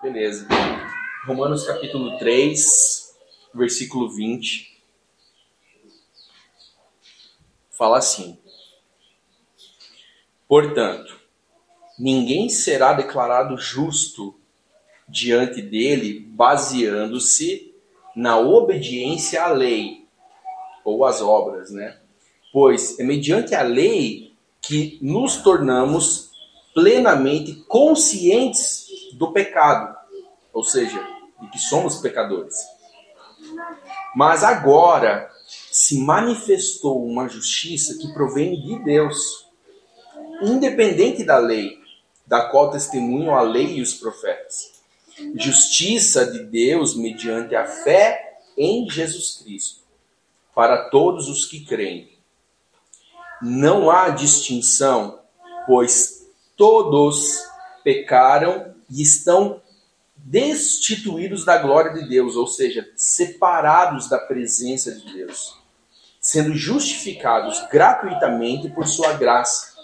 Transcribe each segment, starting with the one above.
Beleza. Romanos capítulo 3, versículo 20. Fala assim: Portanto, ninguém será declarado justo diante dele baseando-se na obediência à lei ou às obras, né? Pois é mediante a lei que nos tornamos plenamente conscientes do pecado, ou seja, de que somos pecadores. Mas agora se manifestou uma justiça que provém de Deus, independente da lei, da qual testemunham a lei e os profetas. Justiça de Deus mediante a fé em Jesus Cristo, para todos os que creem. Não há distinção, pois todos pecaram e estão destituídos da glória de Deus, ou seja, separados da presença de Deus, sendo justificados gratuitamente por sua graça,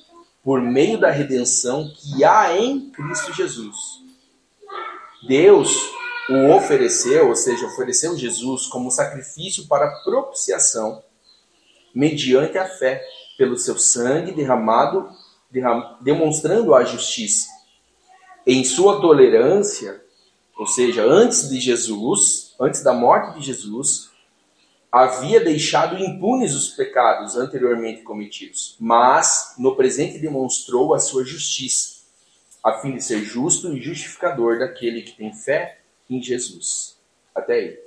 por meio da redenção que há em Cristo Jesus. Deus o ofereceu, ou seja, ofereceu Jesus como sacrifício para propiciação, mediante a fé, pelo seu sangue derramado, derram, demonstrando a justiça em sua tolerância, ou seja, antes de Jesus, antes da morte de Jesus, havia deixado impunes os pecados anteriormente cometidos, mas no presente demonstrou a sua justiça, a fim de ser justo e justificador daquele que tem fé em Jesus. Até aí.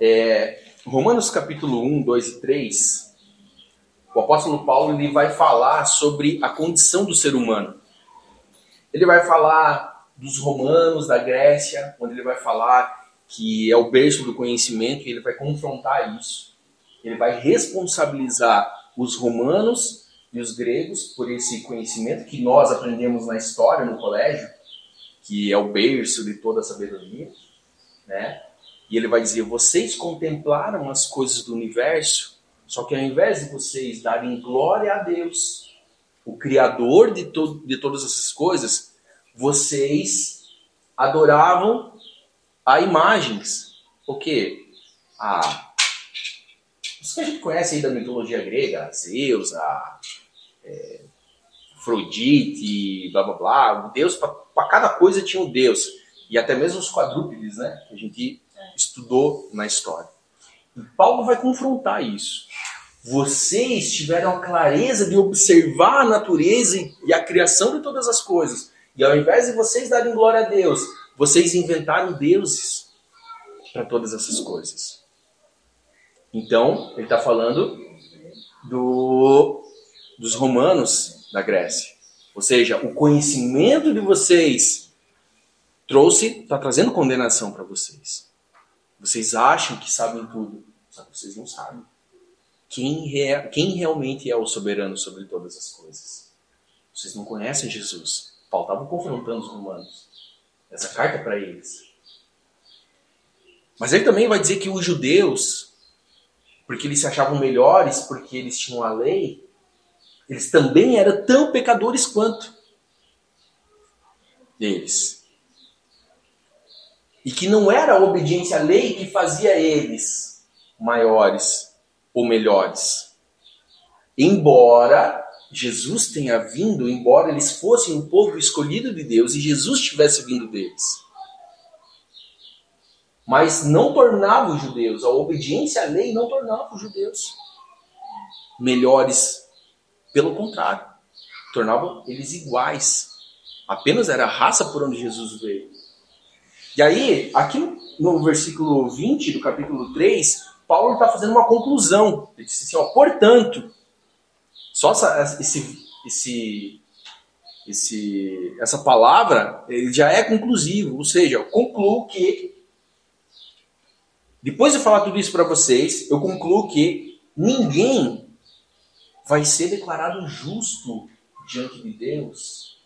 É, Romanos capítulo 1, 2 e 3, o apóstolo Paulo ele vai falar sobre a condição do ser humano. Ele vai falar dos romanos, da Grécia, onde ele vai falar que é o berço do conhecimento, e ele vai confrontar isso. Ele vai responsabilizar os romanos e os gregos por esse conhecimento que nós aprendemos na história, no colégio, que é o berço de toda a sabedoria, né? E ele vai dizer: vocês contemplaram as coisas do universo, só que ao invés de vocês darem glória a Deus, o Criador de, to de todas essas coisas, vocês adoravam a imagens. O quê? A, os que a gente conhece aí da mitologia grega, Zeus, a é, Afrodite, blá blá blá, o Deus, para cada coisa tinha um Deus. E até mesmo os quadrúpedes, né? Que a gente estudou na história. E Paulo vai confrontar isso vocês tiveram a clareza de observar a natureza e a criação de todas as coisas. E ao invés de vocês darem glória a Deus, vocês inventaram deuses para todas essas coisas. Então, ele está falando do, dos romanos da Grécia. Ou seja, o conhecimento de vocês trouxe, está trazendo condenação para vocês. Vocês acham que sabem tudo, só que vocês não sabem quem, rea, quem realmente é o soberano sobre todas as coisas. Vocês não conhecem Jesus. Estava confrontando os romanos. Essa carta é para eles. Mas ele também vai dizer que os judeus, porque eles se achavam melhores, porque eles tinham a lei, eles também eram tão pecadores quanto eles. E que não era a obediência à lei que fazia eles maiores ou melhores. Embora Jesus tenha vindo, embora eles fossem um povo escolhido de Deus e Jesus tivesse vindo deles. Mas não tornava os judeus, a obediência à lei não tornava os judeus melhores. Pelo contrário, tornavam eles iguais. Apenas era a raça por onde Jesus veio. E aí, aqui no versículo 20 do capítulo 3, Paulo está fazendo uma conclusão. Ele disse assim, ó, portanto, só essa, esse, esse, esse, essa palavra ele já é conclusivo, ou seja, eu concluo que depois de falar tudo isso para vocês, eu concluo que ninguém vai ser declarado justo diante de Deus,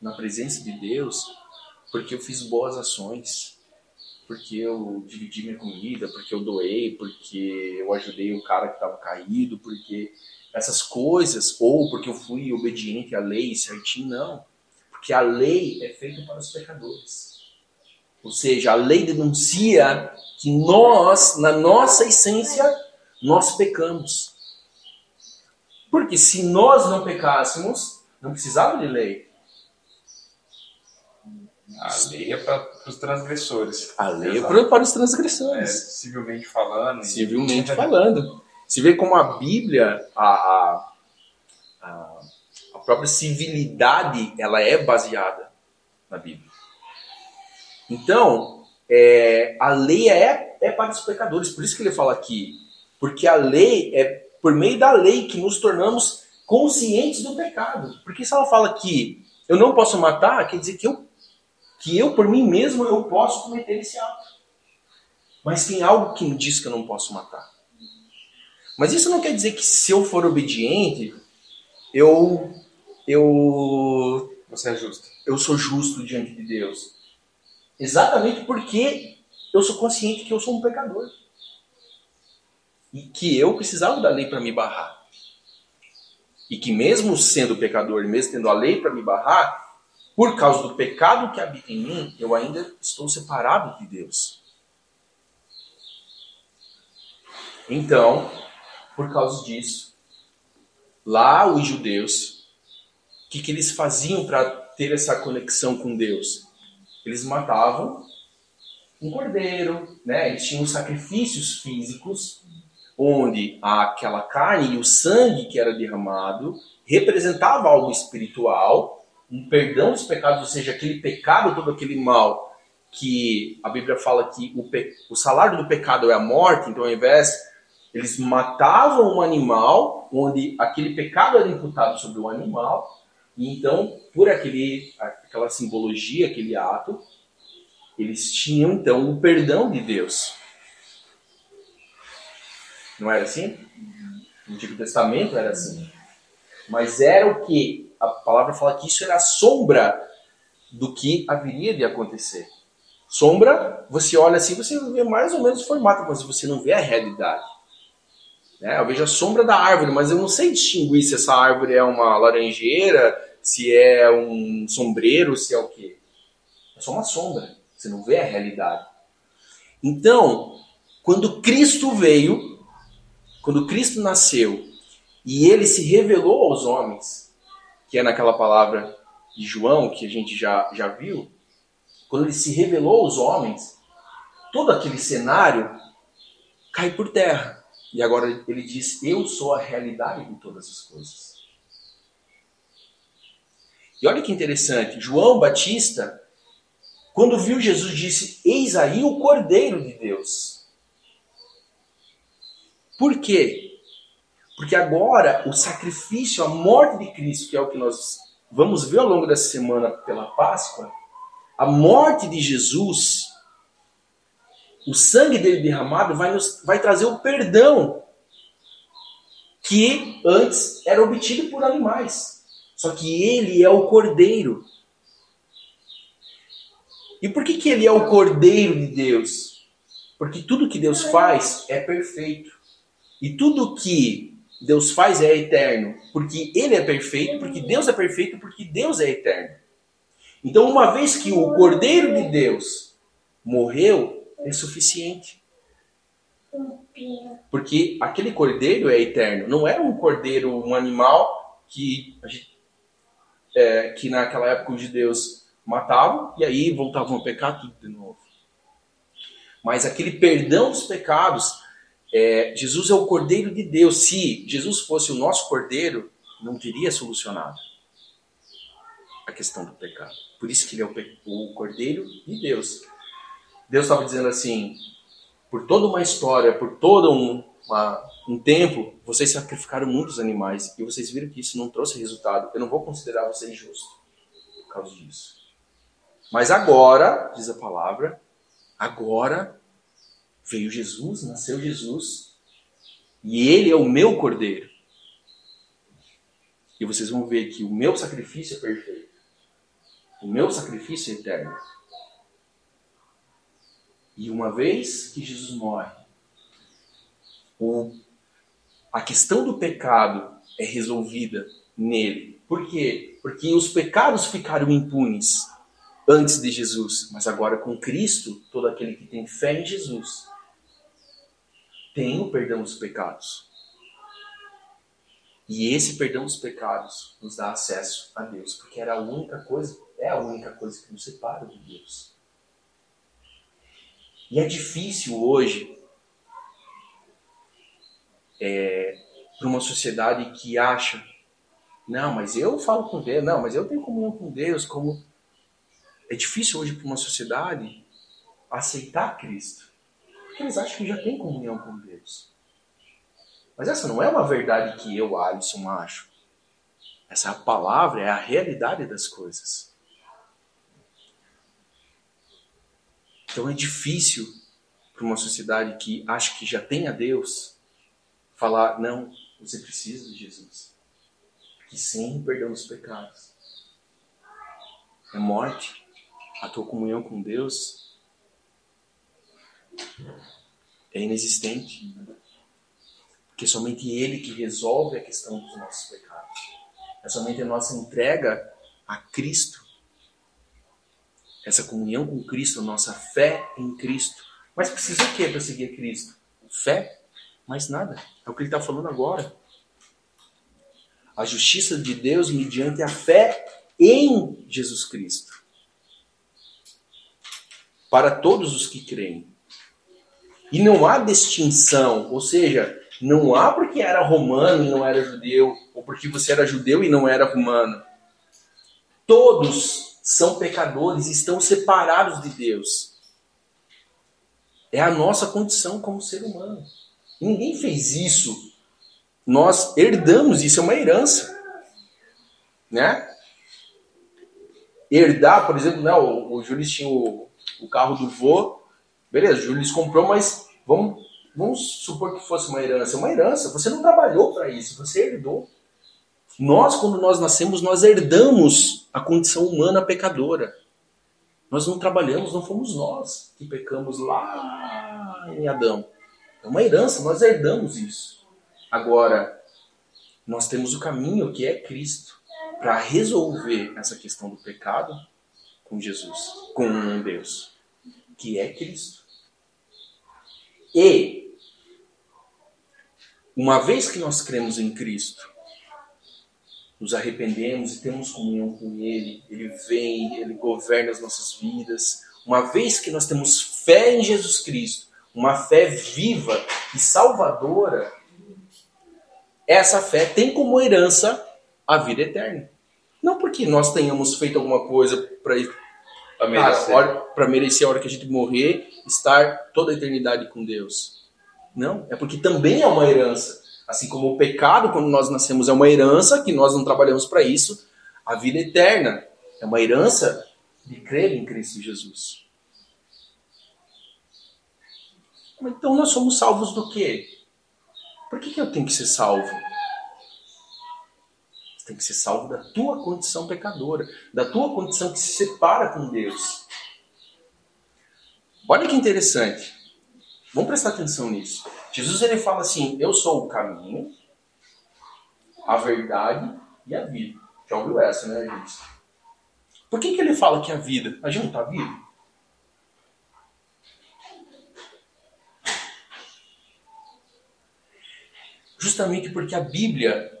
na presença de Deus, porque eu fiz boas ações porque eu dividi minha comida, porque eu doei, porque eu ajudei o cara que estava caído, porque essas coisas, ou porque eu fui obediente à lei certinho, não. Porque a lei é feita para os pecadores. Ou seja, a lei denuncia que nós, na nossa essência, nós pecamos. Porque se nós não pecássemos, não precisava de lei. A lei é para os transgressores. A lei é para os transgressores. É, civilmente falando. Civilmente falando. Se vê como a Bíblia, a, a, a, própria civilidade, ela é baseada na Bíblia. Então, é, a lei é, é para os pecadores. Por isso que ele fala aqui. Porque a lei é por meio da lei que nos tornamos conscientes do pecado. Porque se ela fala que eu não posso matar, quer dizer que eu, que eu por mim mesmo, eu posso cometer esse ato. Mas tem algo que me diz que eu não posso matar. Mas isso não quer dizer que se eu for obediente, eu eu você é justo. Eu sou justo diante de Deus. Exatamente porque eu sou consciente que eu sou um pecador. E que eu precisava da lei para me barrar. E que mesmo sendo pecador, mesmo tendo a lei para me barrar, por causa do pecado que habita em mim, eu ainda estou separado de Deus. Então, por causa disso. Lá os judeus, o que, que eles faziam para ter essa conexão com Deus? Eles matavam um cordeiro, né? eles tinham sacrifícios físicos, onde aquela carne e o sangue que era derramado representava algo espiritual, um perdão dos pecados, ou seja, aquele pecado, todo aquele mal que a Bíblia fala que o, o salário do pecado é a morte, então ao invés eles matavam um animal, onde aquele pecado era imputado sobre o animal, e então, por aquele, aquela simbologia, aquele ato, eles tinham então o perdão de Deus. Não era assim? No Antigo Testamento era assim. Mas era o que? A palavra fala que isso era a sombra do que haveria de acontecer. Sombra, você olha assim, você vê mais ou menos o formato, mas você não vê a realidade. Né? Eu vejo a sombra da árvore, mas eu não sei distinguir se essa árvore é uma laranjeira, se é um sombreiro, se é o quê. É só uma sombra. Você não vê a realidade. Então, quando Cristo veio, quando Cristo nasceu e ele se revelou aos homens, que é naquela palavra de João que a gente já, já viu, quando ele se revelou aos homens, todo aquele cenário cai por terra. E agora ele diz: Eu sou a realidade de todas as coisas. E olha que interessante, João Batista, quando viu Jesus, disse: Eis aí o Cordeiro de Deus. Por quê? Porque agora o sacrifício, a morte de Cristo, que é o que nós vamos ver ao longo dessa semana pela Páscoa, a morte de Jesus o sangue dele derramado vai, nos, vai trazer o perdão que antes era obtido por animais. Só que ele é o cordeiro. E por que, que ele é o cordeiro de Deus? Porque tudo que Deus faz é perfeito. E tudo que Deus faz é eterno. Porque ele é perfeito, porque Deus é perfeito, porque Deus é eterno. Então, uma vez que o cordeiro de Deus morreu, é suficiente. Porque aquele cordeiro é eterno. Não era um cordeiro, um animal que, é, que naquela época os judeus matavam e aí voltavam a pecar tudo de novo. Mas aquele perdão dos pecados, é, Jesus é o cordeiro de Deus. Se Jesus fosse o nosso cordeiro, não teria solucionado a questão do pecado. Por isso que ele é o, o cordeiro de Deus. Deus estava dizendo assim: por toda uma história, por todo um, uma, um tempo, vocês sacrificaram muitos animais e vocês viram que isso não trouxe resultado. Eu não vou considerar vocês justos por causa disso. Mas agora, diz a palavra, agora veio Jesus, nasceu Jesus, e ele é o meu cordeiro. E vocês vão ver que o meu sacrifício é perfeito. O meu sacrifício é eterno. E uma vez que Jesus morre, o, a questão do pecado é resolvida nele. Por quê? Porque os pecados ficaram impunes antes de Jesus, mas agora com Cristo, todo aquele que tem fé em Jesus tem o perdão dos pecados. E esse perdão dos pecados nos dá acesso a Deus, porque era a única coisa, é a única coisa que nos separa de Deus. E é difícil hoje é, para uma sociedade que acha, não, mas eu falo com Deus, não, mas eu tenho comunhão com Deus, como é difícil hoje para uma sociedade aceitar Cristo, porque eles acham que já tem comunhão com Deus. Mas essa não é uma verdade que eu, Alisson, acho. Essa palavra, é a realidade das coisas. Então é difícil para uma sociedade que acha que já tem a Deus falar: não, você precisa de Jesus. Que sim, perdão dos pecados. É morte. A tua comunhão com Deus é inexistente. Porque é somente Ele que resolve a questão dos nossos pecados. É somente a nossa entrega a Cristo. Essa comunhão com Cristo, nossa fé em Cristo. Mas precisa o que para seguir Cristo? Fé? Mais nada. É o que ele está falando agora. A justiça de Deus mediante a fé em Jesus Cristo. Para todos os que creem. E não há distinção, ou seja, não há porque era romano e não era judeu, ou porque você era judeu e não era romano. Todos são pecadores estão separados de Deus. É a nossa condição como ser humano. Ninguém fez isso. Nós herdamos, isso é uma herança. Né? Herdar, por exemplo, né, o, o Júlio tinha o, o carro do vô. Beleza, o Júlio comprou, mas vamos Vamos supor que fosse uma herança. Uma herança, você não trabalhou para isso, você herdou. Nós, quando nós nascemos, nós herdamos a condição humana pecadora. Nós não trabalhamos, não fomos nós que pecamos lá em Adão. É uma herança, nós herdamos isso. Agora, nós temos o caminho que é Cristo para resolver essa questão do pecado com Jesus, com Deus, que é Cristo. E uma vez que nós cremos em Cristo, nos arrependemos e temos comunhão com Ele, Ele vem, Ele governa as nossas vidas. Uma vez que nós temos fé em Jesus Cristo, uma fé viva e salvadora, essa fé tem como herança a vida eterna. Não porque nós tenhamos feito alguma coisa para merecer. merecer a hora que a gente morrer, estar toda a eternidade com Deus. Não, é porque também é uma herança. Assim como o pecado, quando nós nascemos, é uma herança, que nós não trabalhamos para isso, a vida eterna é uma herança de crer em Cristo Jesus. Então nós somos salvos do quê? Por que, que eu tenho que ser salvo? Você tem que ser salvo da tua condição pecadora, da tua condição que se separa com Deus. Olha que interessante. Vamos prestar atenção nisso. Jesus ele fala assim: Eu sou o caminho, a verdade e a vida. Já ouviu essa, né, gente? Por que, que ele fala que é a vida? A gente não está vivo? Justamente porque a Bíblia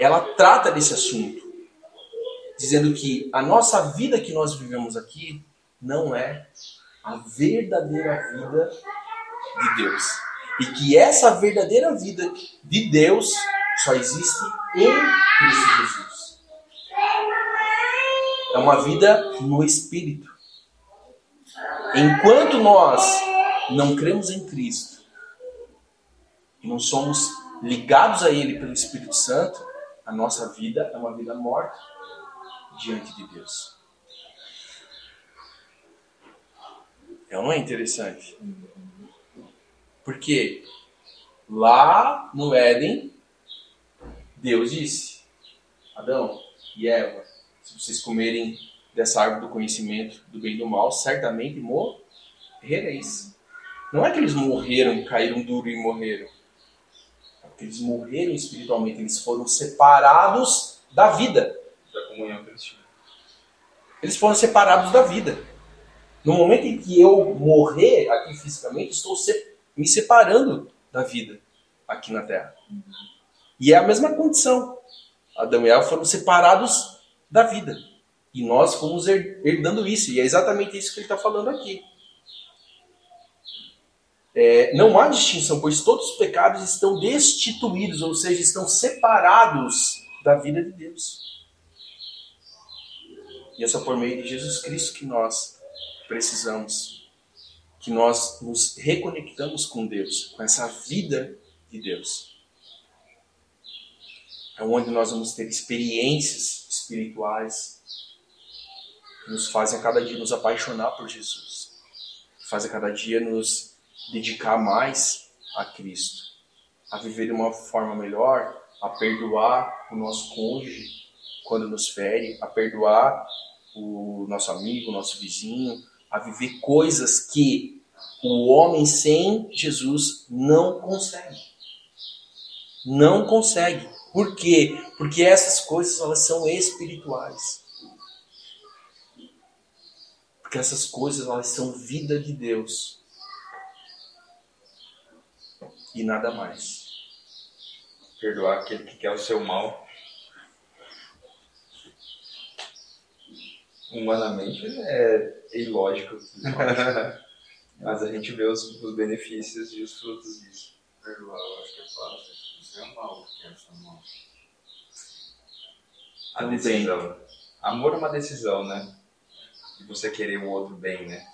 ela trata desse assunto, dizendo que a nossa vida que nós vivemos aqui não é a verdadeira vida de Deus. E que essa verdadeira vida de Deus só existe em Cristo Jesus. É uma vida no Espírito. Enquanto nós não cremos em Cristo não somos ligados a Ele pelo Espírito Santo, a nossa vida é uma vida morta diante de Deus. É não é interessante? Porque lá no Éden, Deus disse: Adão e Eva, se vocês comerem dessa árvore do conhecimento do bem e do mal, certamente morrereis. Não é que eles morreram, caíram duro e morreram. É que eles morreram espiritualmente, eles foram separados da vida. Da comunhão que eles tinham. Eles foram separados da vida. No momento em que eu morrer aqui fisicamente, estou se- me separando da vida aqui na Terra. E é a mesma condição. Adão e Eva foram separados da vida. E nós fomos her- herdando isso. E é exatamente isso que ele está falando aqui. É, não há distinção, pois todos os pecados estão destituídos, ou seja, estão separados da vida de Deus. E é só por meio de Jesus Cristo que nós precisamos, que nós nos reconectamos com Deus, com essa vida de Deus. É onde nós vamos ter experiências espirituais que nos fazem a cada dia nos apaixonar por Jesus, que fazem a cada dia nos dedicar mais a Cristo, a viver de uma forma melhor, a perdoar o nosso cônjuge quando nos fere, a perdoar o nosso amigo, o nosso vizinho, a viver coisas que o homem sem Jesus não consegue. Não consegue. Por quê? Porque essas coisas elas são espirituais. Porque essas coisas elas são vida de Deus. E nada mais. Perdoar aquele que quer o seu mal. Humanamente é ilógico. Mas a gente vê os, os benefícios e os frutos disso. Perdoar, eu acho que é fácil. Isso é mal, que é essa mal. A decisão. Amor é uma decisão, né? De você querer o outro bem, né?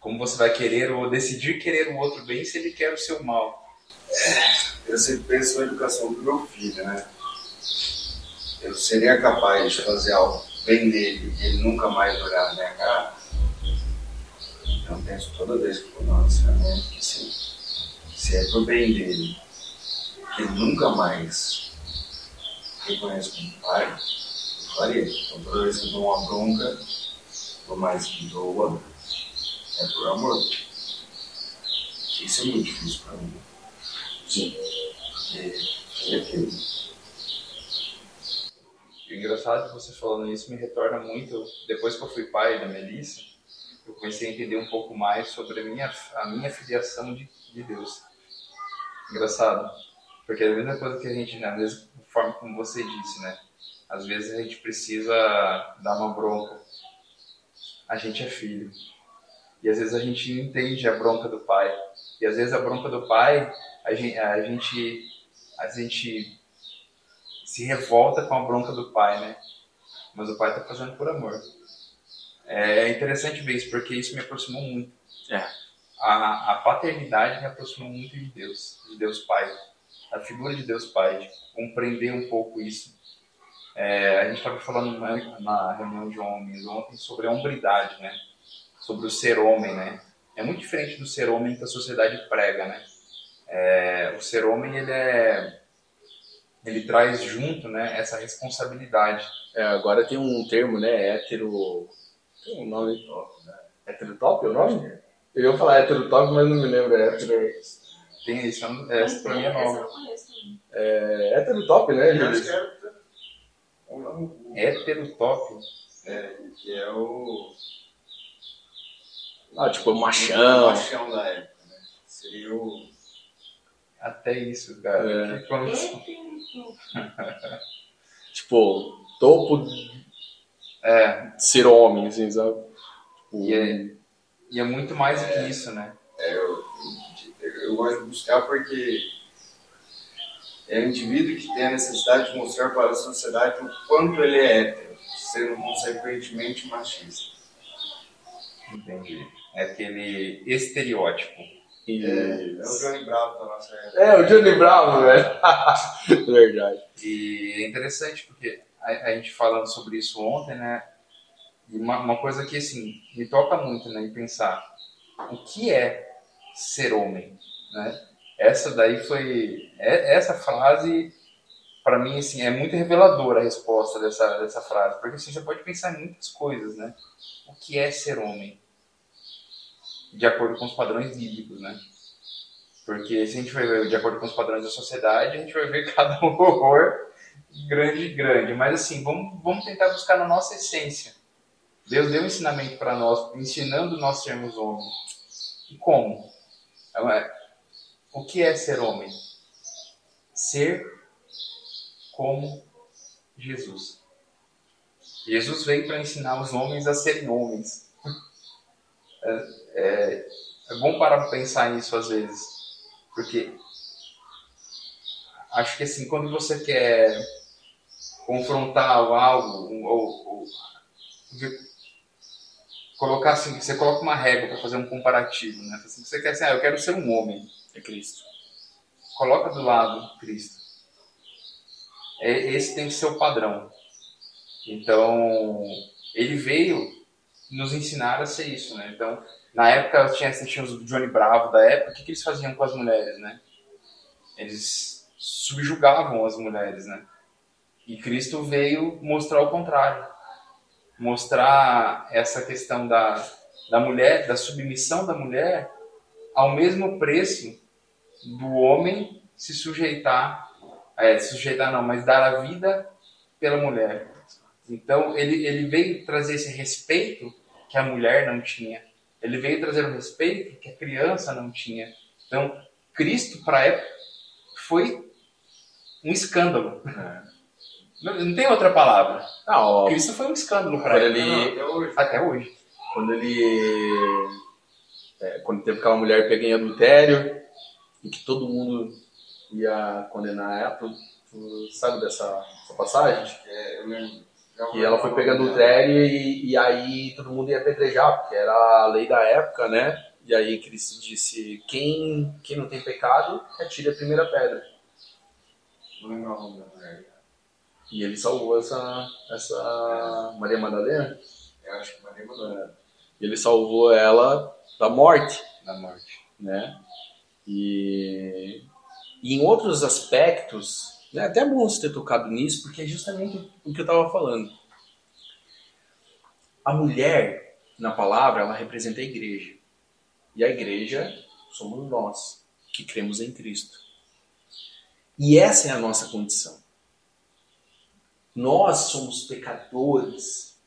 Como você vai querer ou decidir querer o outro bem se ele quer o seu mal? Eu sempre penso na educação do meu filho, né? Eu seria capaz de fazer algo bem dele e ele nunca mais olhar na minha cara? Eu penso toda vez que eu vou ensinamento que sim. Se é pro bem dele, que ele nunca mais reconheça como pai, eu faria. Então toda vez que eu dou uma bronca, por mais que doa, é por amor. Isso é muito difícil pra mim. Sim. Porque é aquilo. Engraçado você falando isso me retorna muito. Depois que eu fui pai da Melissa, eu comecei a entender um pouco mais sobre a minha, a minha filiação de, de Deus. Engraçado. Porque é a mesma coisa que a gente, né, às vezes, forma como você disse, né? Às vezes a gente precisa dar uma bronca. A gente é filho. E às vezes a gente não entende a bronca do pai. E às vezes a bronca do pai, a gente, a gente, a gente se revolta com a bronca do pai, né? Mas o pai está fazendo por amor. É interessante ver isso, porque isso me aproximou muito. É. A, a paternidade me aproximou muito de Deus, de Deus Pai. A figura de Deus Pai, de compreender um pouco isso. É, a gente estava falando na, na reunião de homens ontem sobre a hombridade, né? Sobre o ser homem, né? É muito diferente do ser homem que a sociedade prega, né? É, o ser homem, ele é ele traz junto né, essa responsabilidade. É, agora tem um termo, né? Hétero. Tem um nome. Heterotop é o nome? Eu ia falar heterotop, mas não me lembro. É hétero. Tem isso, essa pra mim é nova. É heterotop, né, Eu acho que é o Heterotop. é, que é o Ah, tipo, o machão. machão da época, né? Seria o Até isso, cara. É. Que quando- Tipo, topo de É, ser homem, assim, sabe? Tipo, e é, e é muito mais do que isso, né? é, eu, eu gosto de buscar porque é o indivíduo que tem a necessidade de mostrar para a sociedade o quanto ele é hétero, sendo consequentemente machista. Entendi. É aquele estereótipo. E- É, é o Johnny Bravo da nossa época. É, o Johnny Bravo, velho. Verdade. E é interessante porque a, a gente falando sobre isso ontem, né? E uma, uma coisa que, assim, me toca muito, né? Em pensar o que é ser homem, né? Essa daí foi... é- essa frase, para mim, assim, é muito reveladora a resposta dessa, dessa frase. Porque assim, você pode pensar em muitas coisas, né? O que é ser homem? De acordo com os padrões bíblicos, né? Porque se a gente vai ver de acordo com os padrões da sociedade, a gente vai ver cada horror grande, grande. Mas assim, vamos, vamos tentar buscar na nossa essência. Deus deu um ensinamento para nós, ensinando nós sermos homens. E como? É, o que é ser homem? Ser como Jesus. Jesus veio para ensinar os homens a serem homens. É, é, é bom parar para pensar nisso às vezes, porque acho que assim, quando você quer confrontar algo, ou, ou colocar assim, você coloca uma régua para fazer um comparativo, né? Assim, você quer assim, ah, eu quero ser um homem, é Cristo. Coloca do lado Cristo. É, esse tem que ser o padrão. Então, ele veio nos ensinar a ser isso, né? Então, na época tinha, tinha os Johnny Bravo da época, o que, que eles faziam com as mulheres, né? Eles subjugavam as mulheres, né? E Cristo veio mostrar o contrário. Mostrar essa questão da, da mulher, da submissão da mulher, ao mesmo preço do homem se sujeitar, é, sujeitar não, mas dar a vida pela mulher. Então ele, ele veio trazer esse respeito que a mulher não tinha. Ele veio trazer o respeito que a criança não tinha. Então Cristo para a época foi um escândalo. É. Não, não, tem outra palavra. Ah, Cristo foi um escândalo para ele. ele até, hoje. até hoje. Quando ele. É, quando teve aquela mulher pega em adultério e que todo mundo ia condenar ela. Tu, tu sabe dessa, dessa passagem? É, eu lembro. Que ela foi pegando adultério e, e aí todo mundo ia apedrejar, porque era a lei da época, né? E aí Cristo disse: quem, quem não tem pecado, atire a primeira pedra. O. E ele salvou essa, essa Maria Madalena? Eu acho que Maria Madalena. Ele salvou ela da morte. Da morte. Né? E, e em outros aspectos, é até bom você ter tocado nisso, porque é justamente o que eu estava falando. A mulher, na palavra, ela representa a igreja. E a igreja somos nós, que cremos em Cristo. E essa é a nossa condição. Nós somos pecadores.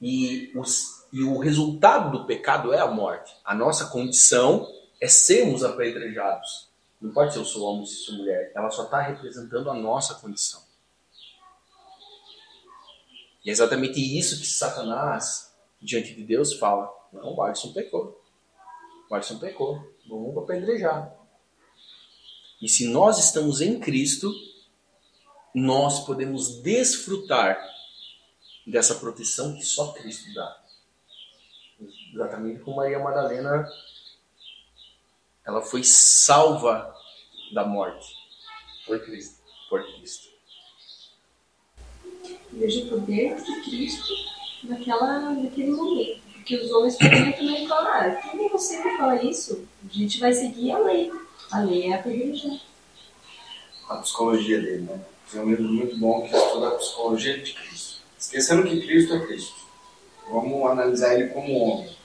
E, os, e o resultado do pecado é a morte. A nossa condição é sermos apedrejados. Não pode ser eu sou homem, se sou mulher. Ela só está representando a nossa condição. E é exatamente isso que Satanás, diante de Deus, fala. Não, o Alisson pecou. O Alisson pecou. Vamos apedrejar. E se nós estamos em Cristo, nós podemos desfrutar dessa proteção que só Cristo dá. Exatamente como Maria Madalena, ela foi salva da morte por Cristo. Por Cristo. Veja o poder de Cristo naquela, naquele momento. Porque os homens poderiam também falar, ah, quem é você que fala isso? A gente vai seguir a lei. A lei é a religião. A psicologia dele, né? É um livro muito bom que estuda a psicologia de Cristo. Esquecendo que Cristo é Cristo. Vamos analisar ele como homem.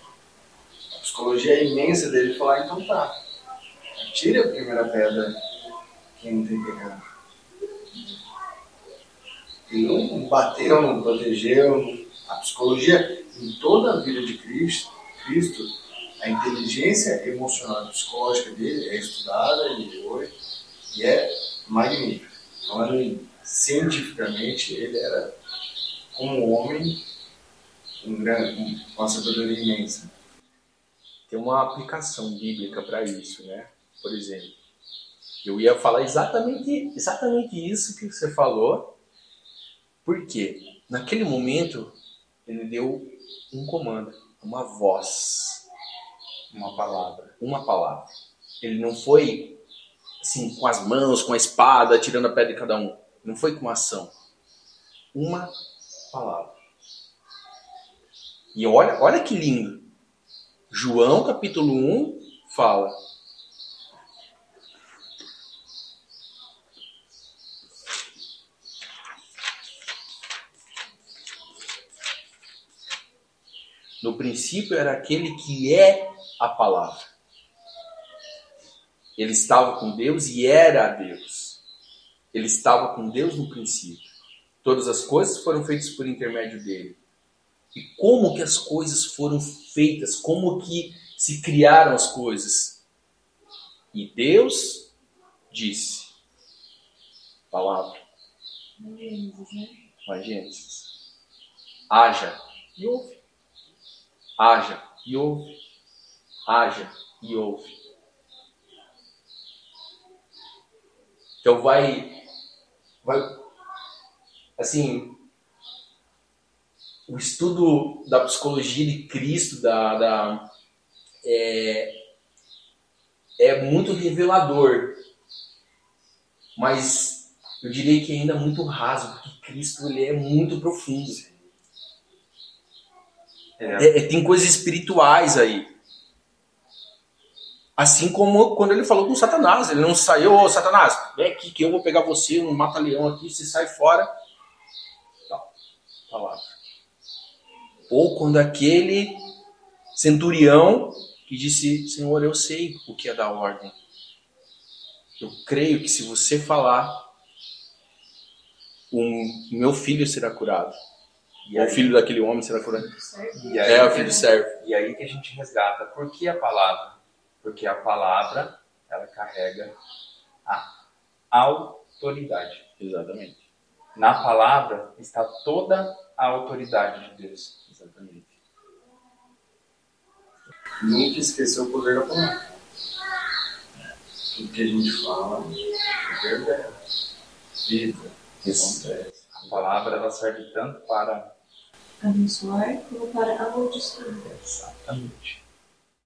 A psicologia é imensa dele falar, então tá. Tire a primeira pedra quem não tem pecado. Ele não bateu, não protegeu. A psicologia, em toda a vida de Cristo, Cristo a inteligência emocional e psicológica dele é estudada e e é magnífica. Falando cientificamente, ele era, como homem, um grande, um, uma sabedoria imensa. Tem uma aplicação bíblica para isso, né? Por exemplo, eu ia falar exatamente, exatamente isso que você falou, porque naquele momento ele deu um comando, uma voz uma palavra. Uma palavra. Ele não foi assim, com as mãos, com a espada, tirando a pedra de cada um. Não foi com ação. Uma palavra. E olha, olha que lindo. João capítulo 1 fala: No princípio era aquele que é a palavra. Ele estava com Deus e era Deus. Ele estava com Deus no princípio. Todas as coisas foram feitas por intermédio dele. E como que as coisas foram feitas? Como que se criaram as coisas? E Deus disse. Palavra. Gênesis, né? Gênesis. Haja e ouve. Haja e ouve. Haja e ouve. Então vai, vai, assim, o estudo da psicologia de Cristo, da, da é, é muito revelador, mas eu diria que ainda muito raso, porque Cristo ele é muito profundo. É, é, tem coisas espirituais aí. Assim como quando ele falou com Satanás, ele não saiu, ô Satanás, vem aqui que eu vou pegar você, um mata-leão aqui, você sai fora. Tal, palavra. Ou quando aquele centurião que disse, Senhor, eu sei o que é da ordem. Eu creio que se você falar, o meu filho será curado. E o filho daquele homem será curado. E aí, É, o filho serve. e aí que a gente resgata. Por que a palavra? Porque a palavra, ela carrega a autoridade. Exatamente. Na palavra está toda a autoridade de Deus. Exatamente. Nunca esquecer o poder da palavra. Tudo que a gente fala é verdade. Vida. Isso. Acontece. A palavra ela serve tanto para Abençoar como para amaldiçoar. exatamente